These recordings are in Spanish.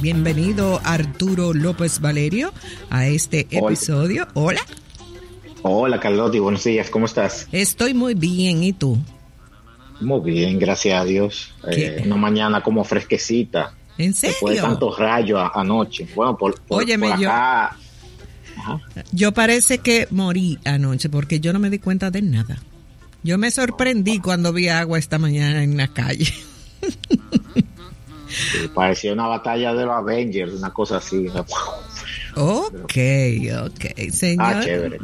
Bienvenido Arturo López Valerio a este episodio. Hola. Hola Carlotti, buenos días, ¿cómo estás? Estoy muy bien, ¿y tú? Muy bien, gracias a Dios. Eh, una mañana como fresquecita. ¿En serio? Después de tantos rayos anoche. Bueno, por, Óyeme, acá... Yo, yo parece que morí anoche porque yo no me di cuenta de nada. Yo me sorprendí cuando vi agua esta mañana en la calle. parecía una batalla de los Avengers, una cosa así. Ok, ok, señor. Ah, chévere.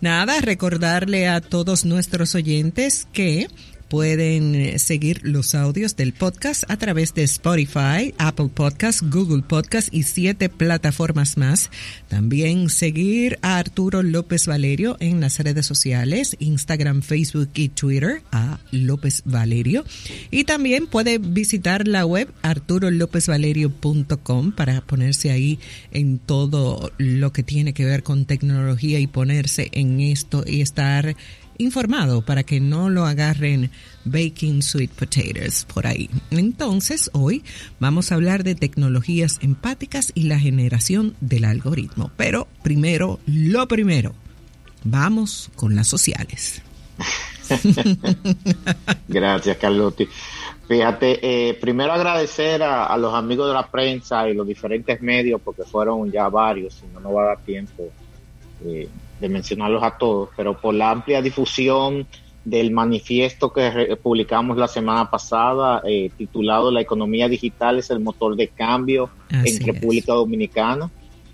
Nada, recordarle a todos nuestros oyentes que Pueden eh, seguir los audios del podcast a través de Spotify, Apple Podcast, Google Podcast y siete plataformas más. También seguir a Arturo López Valerio en las redes sociales, Instagram, Facebook y Twitter, a López Valerio. Y también puede visitar la web arturolopezvalerio.com para ponerse ahí en todo lo que tiene que ver con tecnología y ponerse en esto y estar informado para que no lo agarren baking sweet potatoes por ahí. Entonces, hoy vamos a hablar de tecnologías empáticas y la generación del algoritmo. Pero primero, lo primero, vamos con las sociales. Gracias, Carlotti. Fíjate, eh, primero agradecer a, los amigos de la prensa y los diferentes medios, porque fueron ya varios, si no, no va a dar tiempo eh, de mencionarlos a todos, pero por la amplia difusión del manifiesto que publicamos la semana pasada, eh, titulado La economía digital es el motor de cambio en República Dominicana.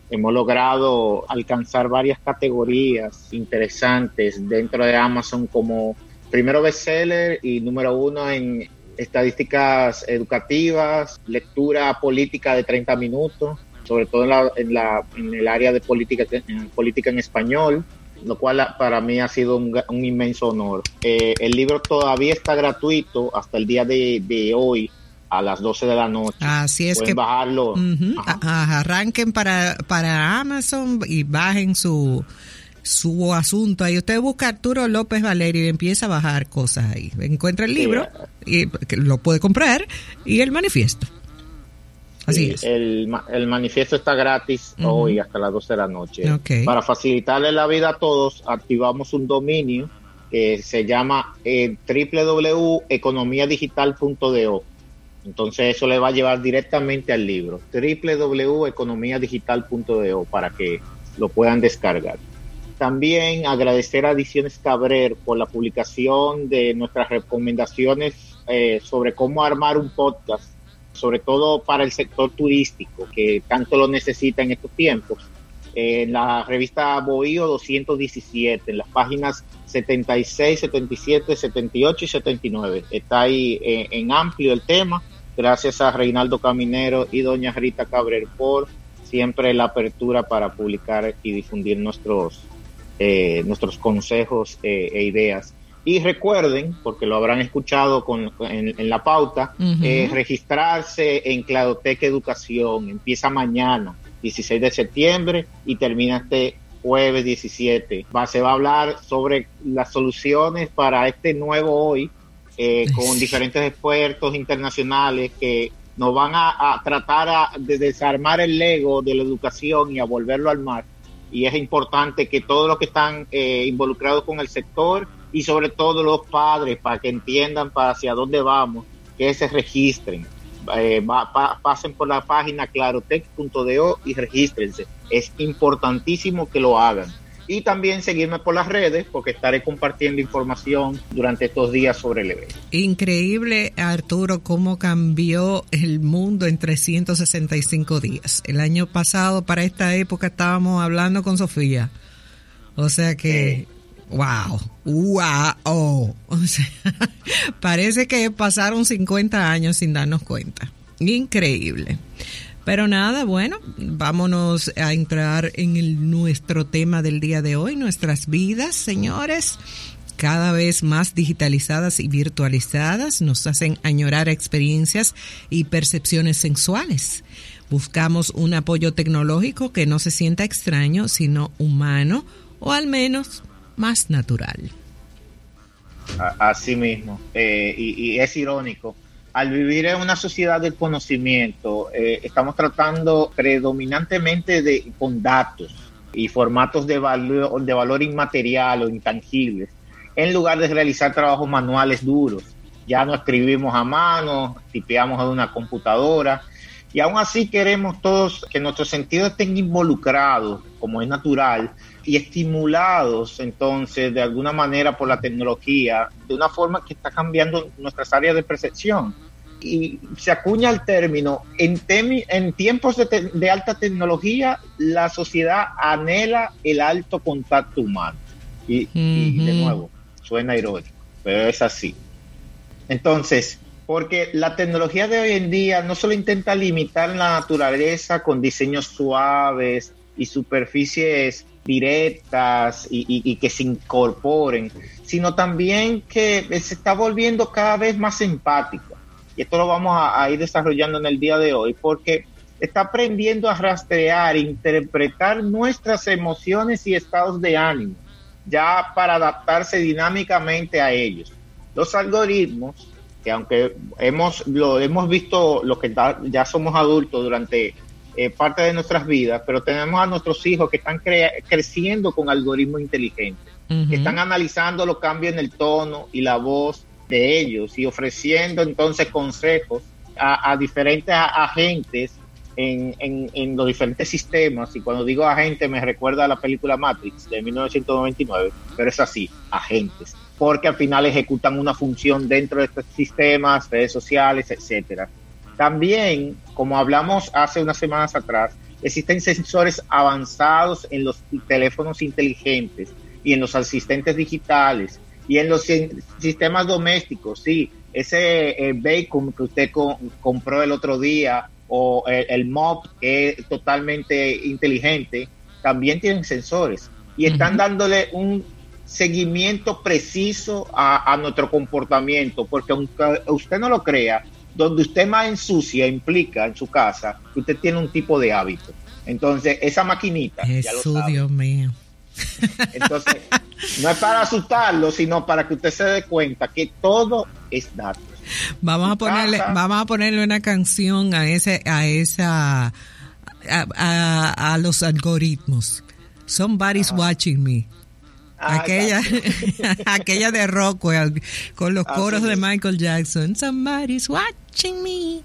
Hemos logrado alcanzar varias categorías interesantes dentro de Amazon como primero bestseller y número uno en estadísticas educativas, lectura política de 30 minutos, sobre todo en, la, en, la, en el área de política en, política en español, lo cual para mí ha sido un, inmenso honor. Eh, el libro todavía está gratuito hasta el día de, hoy a las 12 de la noche. Así es Pueden que bajarlo. arranquen para, para Amazon y bajen su su asunto ahí. Usted busca Arturo López Valerio y empieza a bajar cosas ahí. Encuentra el libro y lo puede comprar y el manifiesto. El, manifiesto está gratis hoy hasta las 12 de la noche. Para facilitarle la vida a todos, activamos un dominio que se llama eh, www.economiadigital.do. Entonces eso le va a llevar directamente al libro, www.economiadigital.do, para que lo puedan descargar. También agradecer a Ediciones Cabrer por la publicación de nuestras recomendaciones eh, sobre cómo armar un podcast sobre todo para el sector turístico, que tanto lo necesita en estos tiempos. En la revista Bohío 217, en las páginas 76, 77, 78 y 79. Está ahí eh, en amplio el tema. Gracias a Reinaldo Caminero y doña Rita Cabrera por siempre la apertura para publicar y difundir nuestros, eh, nuestros consejos eh, e ideas y recuerden, porque lo habrán escuchado con, en, la pauta, eh, registrarse en Cladotec Educación. Empieza mañana, 16 de septiembre, y termina este jueves 17. Va, se va a hablar sobre las soluciones para este nuevo hoy, eh, con diferentes expertos internacionales que nos van a, tratar de desarmar el ego de la educación y a volverlo al mar. Y es importante que todos los que están eh, involucrados con el sector y sobre todo los padres para que entiendan para hacia dónde vamos, que se registren. Eh, pasen por la página clarotech.do y regístrense. Es importantísimo que lo hagan. Y también seguirme por las redes porque estaré compartiendo información durante estos días sobre el evento. Increíble, Arturo, cómo cambió el mundo en 365 días. El año pasado, para esta época, estábamos hablando con Sofía. O sea que... Wow, wow. O sea, parece que pasaron 50 años sin darnos cuenta. Increíble. Pero nada, bueno, vámonos a entrar en el, nuestro tema del día de hoy, nuestras vidas, señores. cada vez más digitalizadas y virtualizadas nos hacen añorar experiencias y percepciones sensuales. Buscamos un apoyo tecnológico que no se sienta extraño, sino humano o al menos más natural. Así mismo, eh, y, es irónico. Al vivir en una sociedad del conocimiento, eh, estamos tratando predominantemente de, con datos y formatos de valor, de valor inmaterial o intangibles, en lugar de realizar trabajos manuales duros. Ya no escribimos a mano, tipeamos a una computadora y aún así queremos todos que nuestros sentidos estén involucrados, como es natural, y estimulados entonces de alguna manera por la tecnología, de una forma que está cambiando nuestras áreas de percepción. Y se acuña el término, en, en tiempos de, alta tecnología, la sociedad anhela el alto contacto humano. Y, y de nuevo, suena irónico, pero es así. Entonces, porque la tecnología de hoy en día no solo intenta limitar la naturaleza con diseños suaves y superficies directas y, que se incorporen, sino también que se está volviendo cada vez más empática. Y esto lo vamos a, ir desarrollando en el día de hoy, porque está aprendiendo a rastrear, interpretar nuestras emociones y estados de ánimo, ya para adaptarse dinámicamente a ellos. Los algoritmos que aunque hemos lo hemos visto lo que ya somos adultos durante eh, parte de nuestras vidas, pero tenemos a nuestros hijos que están creciendo con algoritmos inteligentes, que están analizando los cambios en el tono y la voz de ellos y ofreciendo entonces consejos a, diferentes agentes en, en, los diferentes sistemas. Y cuando digo agentes me recuerda a la película Matrix de 1999, pero es así, agentes porque al final ejecutan una función dentro de estos sistemas, redes sociales, etcétera. También, como hablamos hace unas semanas atrás, existen sensores avanzados en los teléfonos inteligentes y en los asistentes digitales y en los sistemas domésticos. Sí, ese eh, bacon que usted compró el otro día o el, el mop que es totalmente inteligente, también tienen sensores y están dándole un seguimiento preciso a, nuestro comportamiento, porque aunque usted no lo crea, donde usted más ensucia implica en su casa que usted tiene un tipo de hábito. Entonces, esa maquinita. Jesús, Dios mío. Entonces, no es para asustarlo, sino para que usted se dé cuenta que todo es datos. Vamos a ponerle, vamos a ponerle una canción a ese, a esa, a, a, a los algoritmos. Somebody's watching me. Ah, aquella, aquella de Rockwell con los coros de Michael Jackson. Somebody's watching me.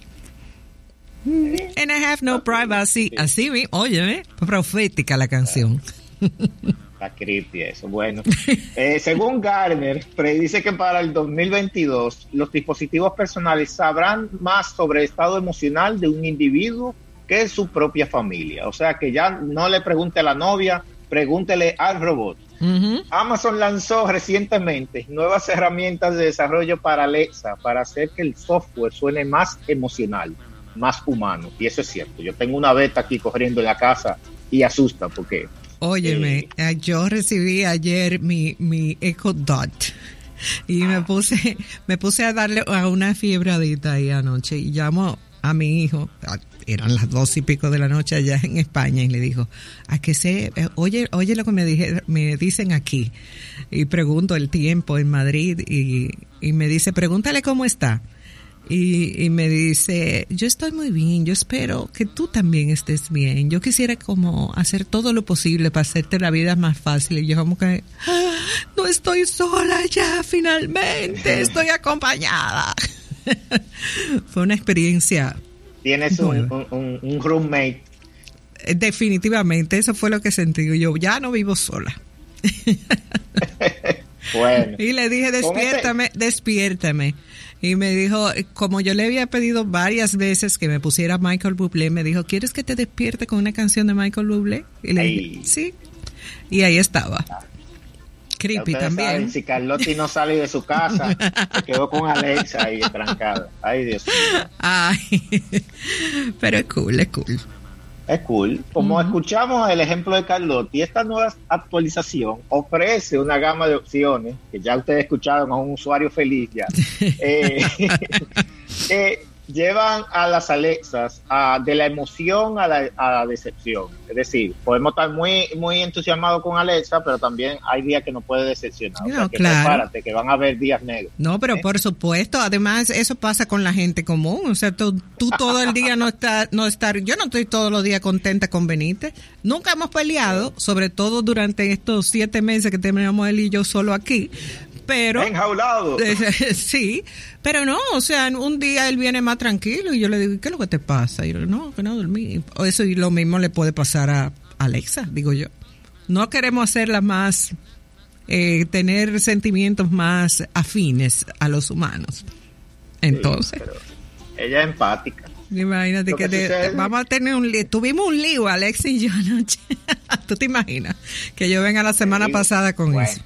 And I have no privacy. Así, oye, profética la canción. Está creepy eso. Bueno, eh, según Garner, predice que para el 2022 los dispositivos personales sabrán más sobre el estado emocional de un individuo que su propia familia. O sea, que ya no le pregunte a la novia, pregúntele al robot. Amazon lanzó recientemente nuevas herramientas de desarrollo para Alexa para hacer que el software suene más emocional, más humano. Y eso es cierto. Yo tengo una beta aquí corriendo en la casa y asusta porque... Óyeme, eh, eh, yo recibí ayer mi, mi Echo Dot y me ah. puse me puse a darle a una fiebradita ahí anoche y llamo a mi hijo, eran las dos y pico de la noche allá en España y le dijo, a que se, eh, oye, oye lo que me, dije, me dicen aquí. Y pregunto el tiempo en Madrid y, y me dice, pregúntale cómo está. Y, y, me dice, yo estoy muy bien, yo espero que tú también estés bien. Yo quisiera como hacer todo lo posible para hacerte la vida más fácil. Y yo como que, ah, no estoy sola ya, finalmente, estoy acompañada. Fue una experiencia tienes un, roommate. Eh, definitivamente, eso fue lo que sentí. Yo ya no vivo sola. bueno. Y le dije, despiértame, despiértame. Y me dijo, como yo le había pedido varias veces que me pusiera Michael Bublé, me dijo, ¿quieres que te despierte con una canción de Michael Bublé? Y le dije, sí. Y ahí estaba. Creepy también. si Carlotti no sale de su casa, se quedó con Alexa ahí trancada. Ay, Dios mío. Ay, pero es cool, es cool. Es cool. Como escuchamos el ejemplo de Carlotti, esta nueva actualización ofrece una gama de opciones que ya ustedes escucharon a un usuario feliz ya. eh, eh, llevan a las Alexas de la emoción a la, decepción. Es decir, podemos estar muy muy entusiasmados con Alexa, pero también hay días que nos puede decepcionar. No, que claro. prepárate, que van a haber días negros. No, pero ¿Eh? por supuesto, además eso pasa con la gente común. O sea, tú, todo el día no estás, no estar, yo no estoy todos los días contenta con Benítez. Nunca hemos peleado, sobre todo durante estos siete meses que tenemos él y yo solo aquí pero... Enjaulado. sí, pero no, o sea, un día él viene más tranquilo y yo le digo, ¿qué es lo que te pasa? Y yo, no, que no dormí. Eso y lo mismo le puede pasar a Alexa, digo yo. No queremos hacerla más, eh, tener sentimientos más afines a los humanos. Entonces... ella es empática. Imagínate que, vamos a tener un lío. Tuvimos un lío, Alexa y yo anoche. ¿Tú te imaginas? Que yo venga la semana pasada con eso.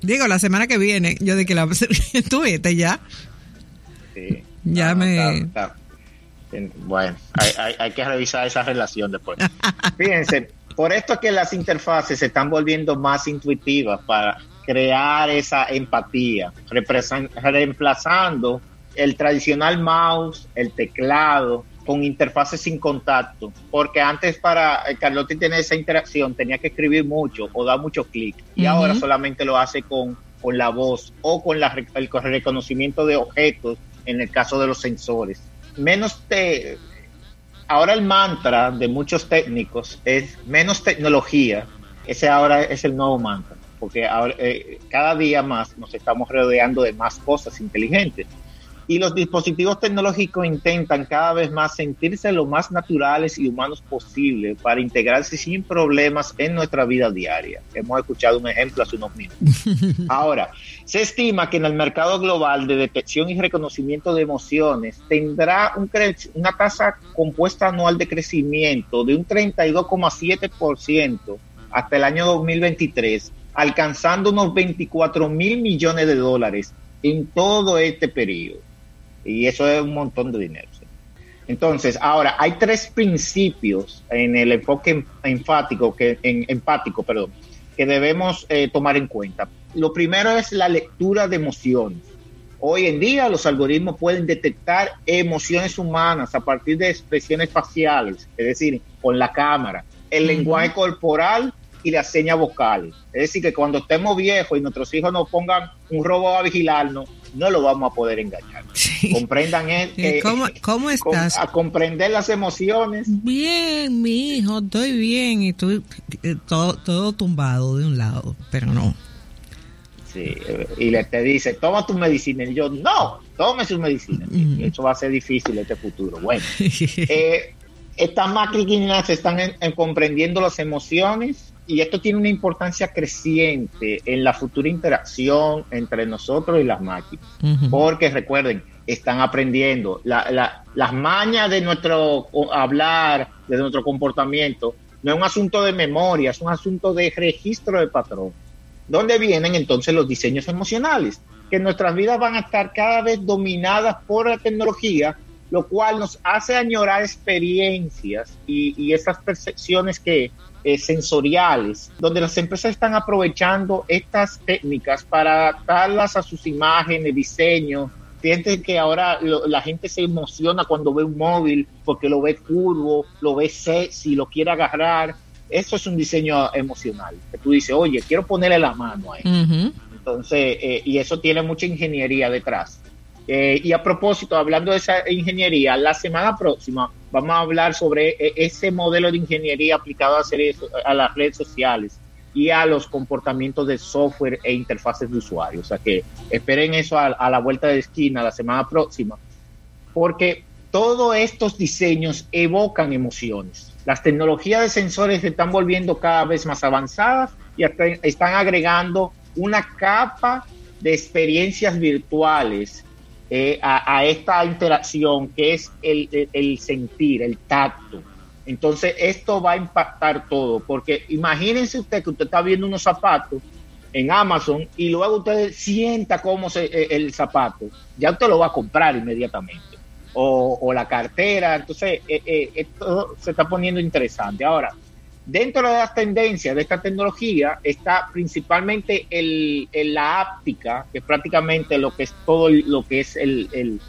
Digo, la semana que viene, yo de que la tú viste ya. Sí. Ya me. Bueno, hay, que revisar esa relación después. Fíjense, por esto es que las interfaces se están volviendo más intuitivas para crear esa empatía, reemplazando el tradicional mouse, el teclado, con interfaces sin contacto, porque antes para eh, Carlotti tener esa interacción tenía que escribir mucho o dar muchos clics y ahora solamente lo hace con, con la voz o con la, el reconocimiento de objetos en el caso de los sensores. Menos te, ahora el mantra de muchos técnicos es menos tecnología, ese ahora es el nuevo mantra, porque ahora, eh, cada día más nos estamos rodeando de más cosas inteligentes y los dispositivos tecnológicos intentan cada vez más sentirse lo más naturales y humanos posible para integrarse sin problemas en nuestra vida diaria. Hemos escuchado un ejemplo hace unos minutos. Ahora, se estima que en el mercado global de detección y reconocimiento de emociones tendrá una tasa compuesta anual de crecimiento de un 32,7% hasta el año 2023, alcanzando unos 24 mil millones de dólares en todo este periodo. Y eso es un montón de dinero. Entonces, ahora, hay tres principios en el enfoque enfático, que, en, empático, perdón, que debemos eh, tomar en cuenta. Lo primero es la lectura de emociones. Hoy en día los algoritmos pueden detectar emociones humanas a partir de expresiones faciales, es decir, con la cámara, el lenguaje corporal y las señas vocales. Es decir, que cuando estemos viejos y nuestros hijos nos pongan un robo a vigilarnos, no lo vamos a poder engañar. Comprendan él. Eh, ¿Cómo, estás? a comprender las emociones. Bien, mi hijo, estoy bien y estoy eh, todo, todo tumbado de un lado, pero no. Sí, eh, y le te dice, toma tu medicina. Y yo, no, tome su medicina. Mm. Eso va a ser difícil este futuro. Bueno, estas máquinas están comprendiendo las emociones y esto tiene una importancia creciente en la futura interacción entre nosotros y las máquinas. Porque recuerden, están aprendiendo las mañas de nuestro hablar, de nuestro comportamiento. No es un asunto de memoria, es un asunto de registro de patrón. ¿Dónde vienen entonces los diseños emocionales? Que nuestras vidas van a estar cada vez dominadas por la tecnología, lo cual nos hace añorar experiencias y, y esas percepciones que eh, sensoriales, donde las empresas están aprovechando estas técnicas para adaptarlas a sus imágenes, diseños. Fíjense que ahora la gente se emociona cuando ve un móvil porque lo ve curvo, lo ve sexy, lo quiere agarrar. Eso es un diseño emocional. Que tú dices, oye, quiero ponerle la mano a él. Entonces, eh, y eso tiene mucha ingeniería detrás. Eh, y a propósito, hablando de esa ingeniería, la semana próxima vamos a hablar sobre eh, ese modelo de ingeniería aplicado a, a las redes sociales y a los comportamientos de software e interfaces de usuario. O sea que esperen eso a, la vuelta de esquina la semana próxima, porque todos estos diseños evocan emociones. Las tecnologías de sensores se están volviendo cada vez más avanzadas y están agregando una capa de experiencias virtuales eh, a, esta interacción que es el, sentir, el tacto. Entonces esto va a impactar todo, porque imagínense usted que usted está viendo unos zapatos en Amazon y luego usted sienta cómo se, eh, el zapato, ya usted lo va a comprar inmediatamente. o, la cartera. Entonces, eh, eh, esto se está poniendo interesante. Ahora, dentro de las tendencias de esta tecnología está principalmente el, la áptica, que es prácticamente lo que es todo lo que es el,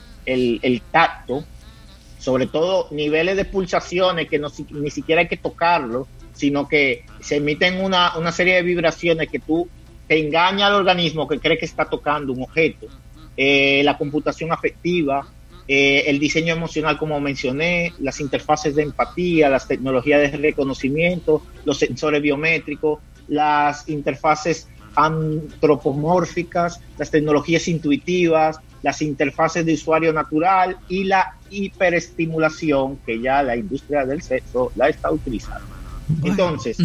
tacto, sobre todo niveles de pulsaciones que ni siquiera hay que tocarlo, sino que se emiten una, una serie de vibraciones que tú te engaña al organismo que cree que está tocando un objeto. Eh, la computación afectiva, eh, el diseño emocional, como mencioné, las interfaces de empatía, las tecnologías de reconocimiento, los sensores biométricos, las interfaces antropomórficas, las tecnologías intuitivas, las interfaces de usuario natural y la hiperestimulación que ya la industria del sexo la está utilizando. Entonces,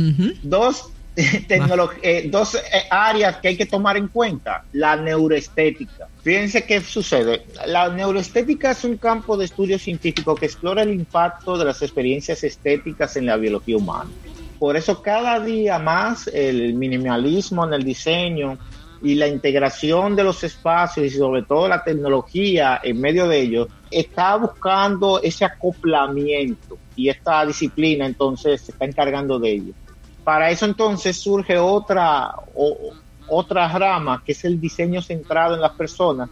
dos eh, dos eh, áreas que hay que tomar en cuenta. La neuroestética. Fíjense qué sucede. La neuroestética es un campo de estudio científico que explora el impacto de las experiencias estéticas en la biología humana. Por eso cada día más el minimalismo en el diseño y la integración de los espacios y sobre todo la tecnología en medio de ellos está buscando ese acoplamiento y esta disciplina entonces se está encargando de ello. Para eso entonces surge otra, otra rama, que es el diseño centrado en las personas.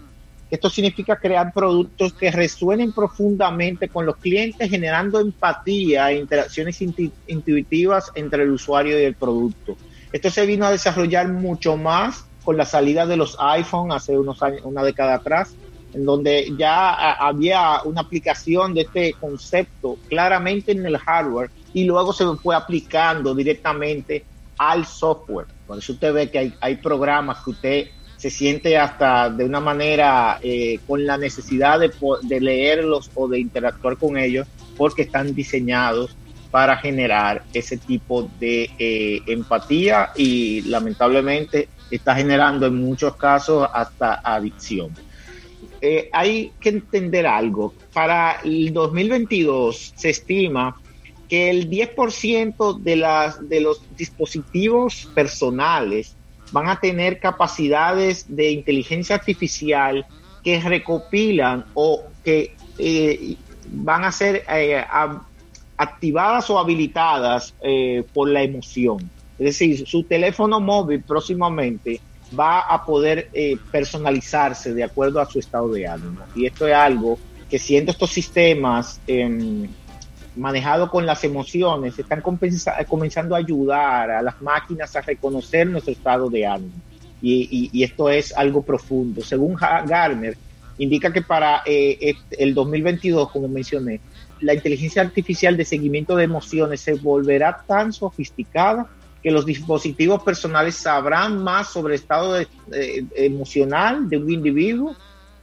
Esto significa crear productos que resuenen profundamente con los clientes, generando empatía e interacciones intuitivas entre el usuario y el producto. Esto se vino a desarrollar mucho más con la salida de los iPhone hace unos años, una década atrás, en donde ya había una aplicación de este concepto claramente en el hardware y luego se fue aplicando directamente al software. Por eso usted ve que hay, hay programas que usted se siente hasta de una manera eh, con la necesidad de, leerlos o de interactuar con ellos porque están diseñados para generar ese tipo de eh, empatía y lamentablemente está generando en muchos casos hasta adicción. Eh, hay que entender algo. Para el 2022 se estima que el 10% de, las, de los dispositivos personales van a tener capacidades de inteligencia artificial que recopilan o que eh, van a ser eh, activadas o habilitadas eh, por la emoción. Es decir, su teléfono móvil próximamente va a poder personalizarse de acuerdo a su estado de ánimo. Y esto es algo que siendo estos sistemas em, manejado con las emociones, están comenzando a ayudar a las máquinas a reconocer nuestro estado de ánimo. Y, esto es algo profundo. Según Garner, indica que para eh, el 2022, como mencioné, la inteligencia artificial de seguimiento de emociones se volverá tan sofisticada que los dispositivos personales sabrán más sobre el estado emocional de un individuo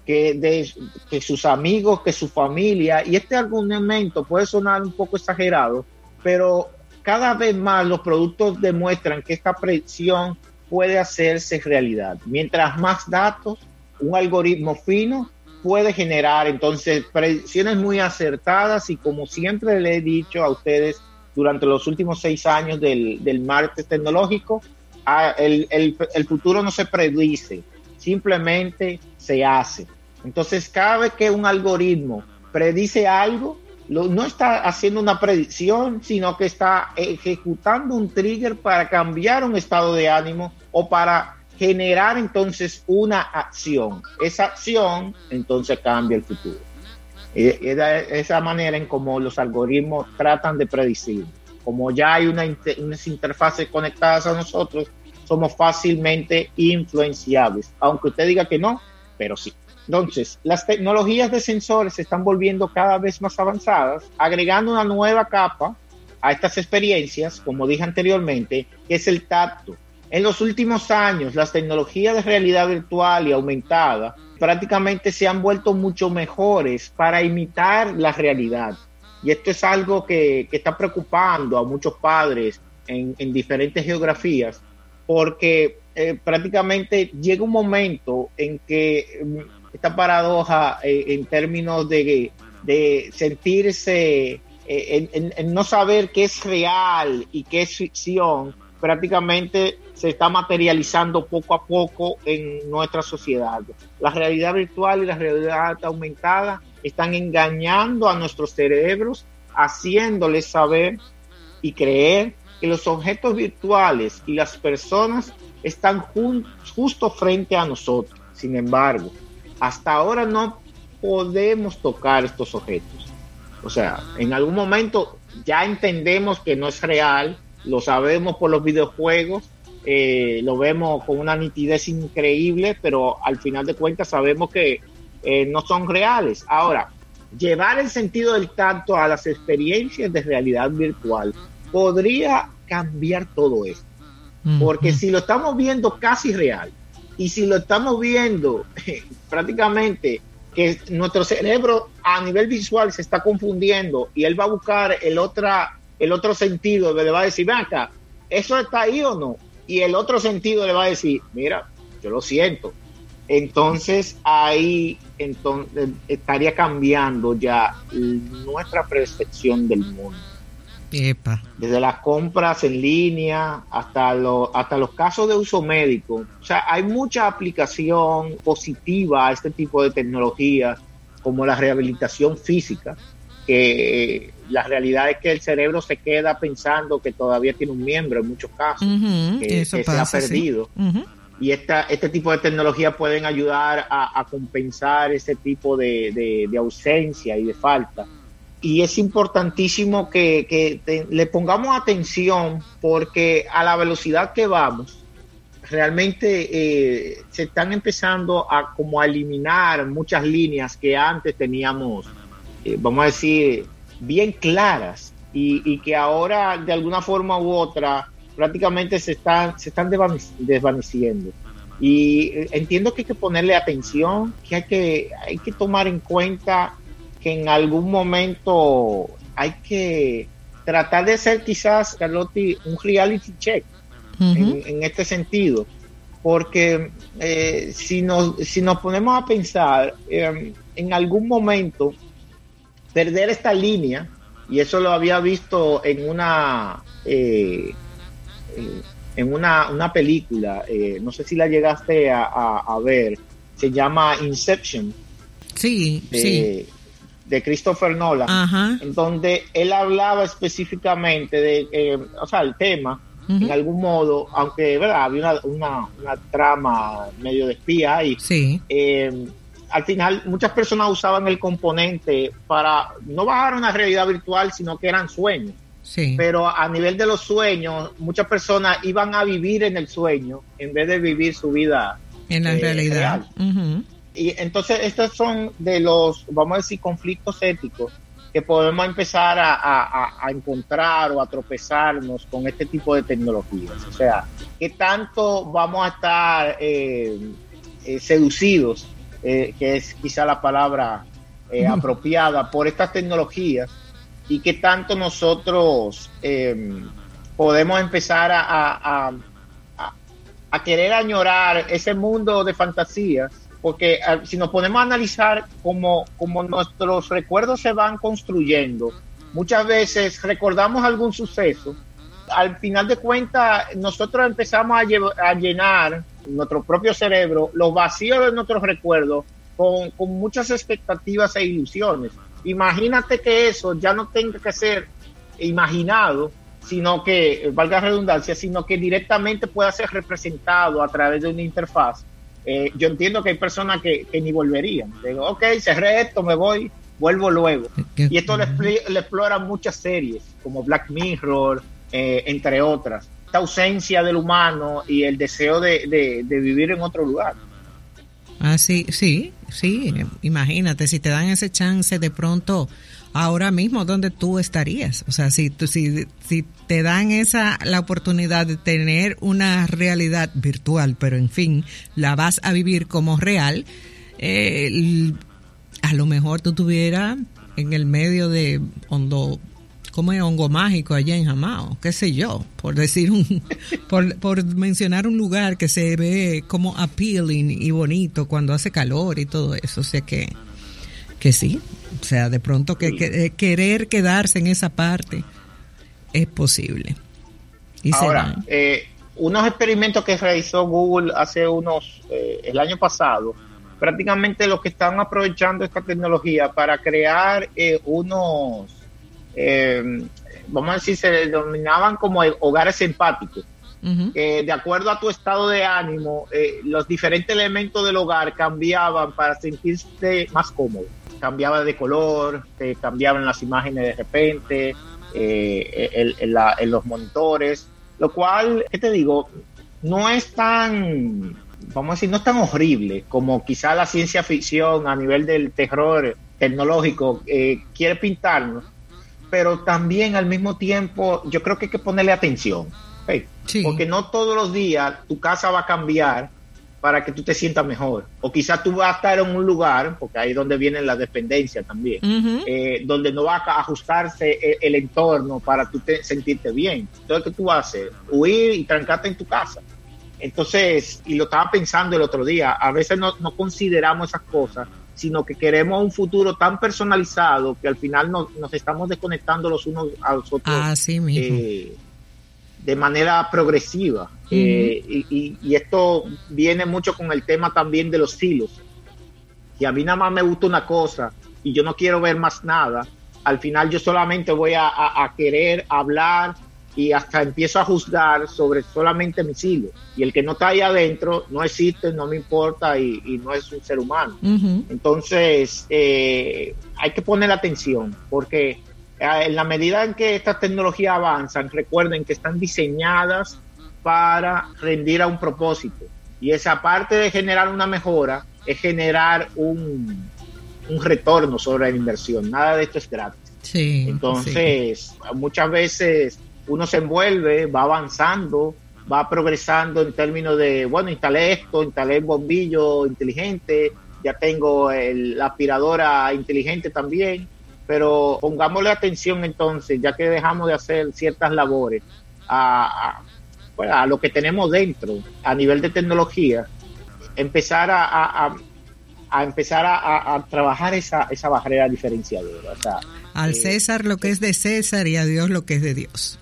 que, de, sus amigos, que su familia, y este argumento puede sonar un poco exagerado, pero cada vez más los productos demuestran que esta predicción puede hacerse realidad. Mientras más datos, un algoritmo fino puede generar entonces predicciones muy acertadas y como siempre le he dicho a ustedes durante los últimos seis años del, del martes tecnológico, ah, el, el, el futuro no se predice, simplemente se hace. Entonces, cada vez que un algoritmo predice algo, no está haciendo una predicción, sino que está ejecutando un trigger para cambiar un estado de ánimo o para generar entonces una acción. Esa acción entonces cambia el futuro. Es esa manera en como los algoritmos tratan de predecir. Como ya hay una, unas interfaces conectadas a nosotros, somos fácilmente influenciables. Aunque usted diga que no, pero sí. Entonces, las tecnologías de sensores se están volviendo cada vez más avanzadas, agregando una nueva capa a estas experiencias, como dije anteriormente, que es el tacto. En los últimos años, las tecnologías de realidad virtual y aumentada prácticamente se han vuelto mucho mejores para imitar la realidad. Y esto es algo que, está preocupando a muchos padres en, diferentes geografías, porque eh, prácticamente llega un momento en que mm, esta paradoja eh, en términos de, sentirse, eh, en, no saber qué es real y qué es ficción, prácticamente se está materializando poco a poco en nuestra sociedad. La realidad virtual y la realidad aumentada están engañando a nuestros cerebros, haciéndoles saber y creer que los objetos virtuales y las personas están justo frente a nosotros. Sin embargo, hasta ahora no podemos tocar estos objetos. O sea, en algún momento ya entendemos que no es real, lo sabemos por los videojuegos, eh, lo vemos con una nitidez increíble, pero al final de cuentas sabemos que eh, no son reales. Ahora, llevar el sentido del tacto a las experiencias de realidad virtual podría cambiar todo esto. Porque si lo estamos viendo casi real y si lo estamos viendo prácticamente que nuestro cerebro a nivel visual se está confundiendo y él va a buscar el, otra, el otro sentido, le va a decir, ven acá, ¿eso está ahí o no? Y el otro sentido le va a decir, mira, yo lo siento. Entonces ahí entonces, estaría cambiando ya nuestra percepción del mundo. Desde las compras en línea hasta, lo, hasta los casos de uso médico. O sea, hay mucha aplicación positiva a este tipo de tecnologías, como la rehabilitación física, que la realidad es que el cerebro se queda pensando que todavía tiene un miembro en muchos casos, que, se ha perdido. Y esta, este tipo de tecnologías pueden ayudar a, compensar ese tipo de, de ausencia y de falta y es importantísimo que, le pongamos atención porque a la velocidad que vamos, realmente eh, se están empezando a como a eliminar muchas líneas que antes teníamos, eh, vamos a decir, bien claras y, que ahora de alguna forma u otra prácticamente se están, se están desvaneciendo. Y eh, entiendo que hay que ponerle atención, que hay que, hay que tomar en cuenta que en algún momento hay que tratar de ser quizás, Carlotti, un reality check en, este sentido. Porque eh, si, nos, si nos ponemos a pensar, em, en algún momento perder esta línea, y eso lo había visto en una eh, eh, en una, una película, no sé si la llegaste a, a, ver, se llama Inception. Sí, sí de Christopher Nolan, en donde él hablaba específicamente de, eh, o sea, el tema, en algún modo, aunque ¿verdad? había una, una, trama medio de espía y eh, al final muchas personas usaban el componente para no bajar una realidad virtual, sino que eran sueños. Pero a nivel de los sueños, muchas personas iban a vivir en el sueño en vez de vivir su vida en la eh, realidad. Y entonces estos son de los, vamos a decir, conflictos éticos que podemos empezar a, encontrar o a tropezarnos con este tipo de tecnologías. O sea, ¿qué tanto vamos a estar eh, eh, seducidos, eh, que es quizá la palabra apropiada, por estas tecnologías? ¿Y qué tanto nosotros podemos empezar a, a querer añorar ese mundo de fantasías? Porque ah, si nos ponemos a analizar cómo, nuestros recuerdos se van construyendo, muchas veces recordamos algún suceso, al final de cuentas nosotros empezamos a, llenar nuestro propio cerebro los vacíos de nuestros recuerdos con, con muchas expectativas e ilusiones. Imagínate que eso ya no tenga que ser imaginado, sino que, valga redundancia, sino que directamente pueda ser representado a través de una interfaz eh, yo entiendo que hay personas que, ni volverían. Digo, ok, cerré esto, me voy, vuelvo luego. Y esto le, explora muchas series, como Black Mirror, eh, entre otras. Esta ausencia del humano y el deseo de, vivir en otro lugar. Ah, sí, sí, sí. Imagínate, si te dan ese chance de pronto ahora mismo donde tú estarías. O sea, si, tú, si, si te dan esa la oportunidad de tener una realidad virtual, pero en fin, la vas a vivir como real, eh, a lo mejor tú tuvieras en el medio de hondo como es hongo mágico allá en Jamao, qué sé yo, por decir un, por, por mencionar un lugar que se ve como appealing y bonito cuando hace calor y todo eso, o sea que, que sí, o sea, de pronto que, eh, querer quedarse en esa parte es posible. Ahora, eh, unos experimentos que realizó Google hace unos, eh, el año pasado, prácticamente lo que están aprovechando esta tecnología para crear eh, unos, vamos a decir, se denominaban como hogares empáticos. de acuerdo a tu estado de ánimo, los diferentes elementos del hogar cambiaban para sentirse más cómodo. Cambiaba de color, cambiaban las imágenes de repente, en los monitores lo cual, ¿qué te digo? No es tan, vamos a decir, no es tan horrible como quizá la ciencia ficción a nivel del terror tecnológico eh, quiere pintarnos, pero también al mismo tiempo yo creo que hay que ponerle atención, porque no todos los días tu casa va a cambiar para que tú te sientas mejor. O quizás tú vas a estar en un lugar, porque ahí es donde viene la dependencia también, eh, donde no va a ajustarse el, entorno para tú sentirte bien. Entonces, ¿qué tú vas a hacer? Huir y trancarte en tu casa. Entonces, y lo estaba pensando el otro día, a veces no, consideramos esas cosas, sino que queremos un futuro tan personalizado que al final nos, estamos desconectando los unos a los otros. Así mismo. Eh, de manera progresiva. Eh, y, esto viene mucho con el tema también de los silos. Y a mí nada más me gusta una cosa y yo no quiero ver más nada, al final yo solamente voy a, querer hablar y hasta empiezo a juzgar sobre solamente mis hilos. Y el que no está ahí adentro no existe, no me importa y, no es un ser humano. Entonces, eh, hay que poner atención porque en la medida en que estas tecnologías avanzan, recuerden que están diseñadas para rendir a un propósito. Y esa parte de generar una mejora es generar un, un retorno sobre la inversión. Nada de esto es gratis. Entonces, muchas veces uno se envuelve, va avanzando, va progresando en términos de, bueno, instalé esto, instalé el bombillo inteligente, ya tengo la aspiradora inteligente también pero pongámosle atención entonces, ya que dejamos de hacer ciertas labores, a, a, lo que tenemos dentro a nivel de tecnología, empezar a, a empezar a, trabajar esa, esa barrera diferenciadora. Al eh, César lo que es de César y a Dios lo que es de Dios,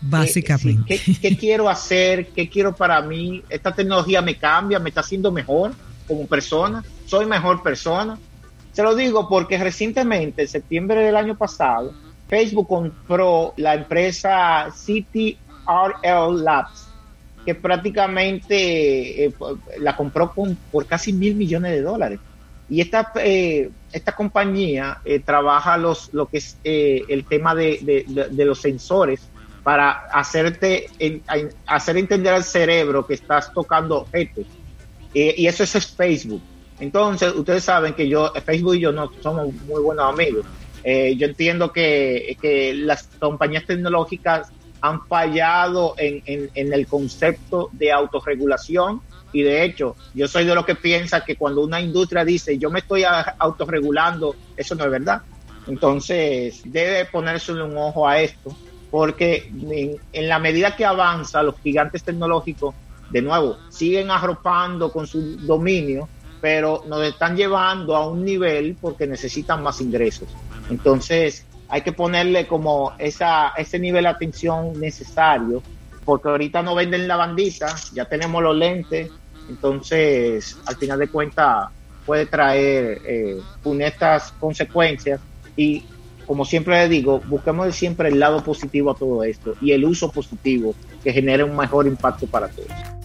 básicamente. ¿qué, ¿Qué quiero hacer? ¿Qué quiero para mí? ¿Esta tecnología me cambia? ¿Me está haciendo mejor como persona? ¿Soy mejor persona? Se lo digo porque recientemente, en septiembre del año pasado, Facebook compró la empresa CTRL Labs, que prácticamente eh, la compró por casi mil millones de dólares. Y esta, eh, esta compañía eh, trabaja los, lo que es el tema de, los sensores para hacerte hacer entender al cerebro que estás tocando objetos. y eso es Facebook. Entonces, ustedes saben que yo, Facebook y yo no somos muy buenos amigos. Eh, yo entiendo que, las compañías tecnológicas han fallado en, el concepto de autorregulación y de hecho yo soy de los que piensa que cuando una industria dice yo me estoy autorregulando, eso no es verdad. Entonces debe ponerse un ojo a esto porque en, en la medida que avanza los gigantes tecnológicos, de nuevo, siguen arropando con su dominio pero nos están llevando a un nivel porque necesitan más ingresos. Entonces, hay que ponerle como esa, ese nivel de atención necesario, porque ahorita no venden la bandita, ya tenemos los lentes, entonces, al final de cuentas, puede traer eh, funestas consecuencias y como siempre le digo, busquemos siempre el lado positivo a todo esto y el uso positivo que genere un mejor impacto para todos.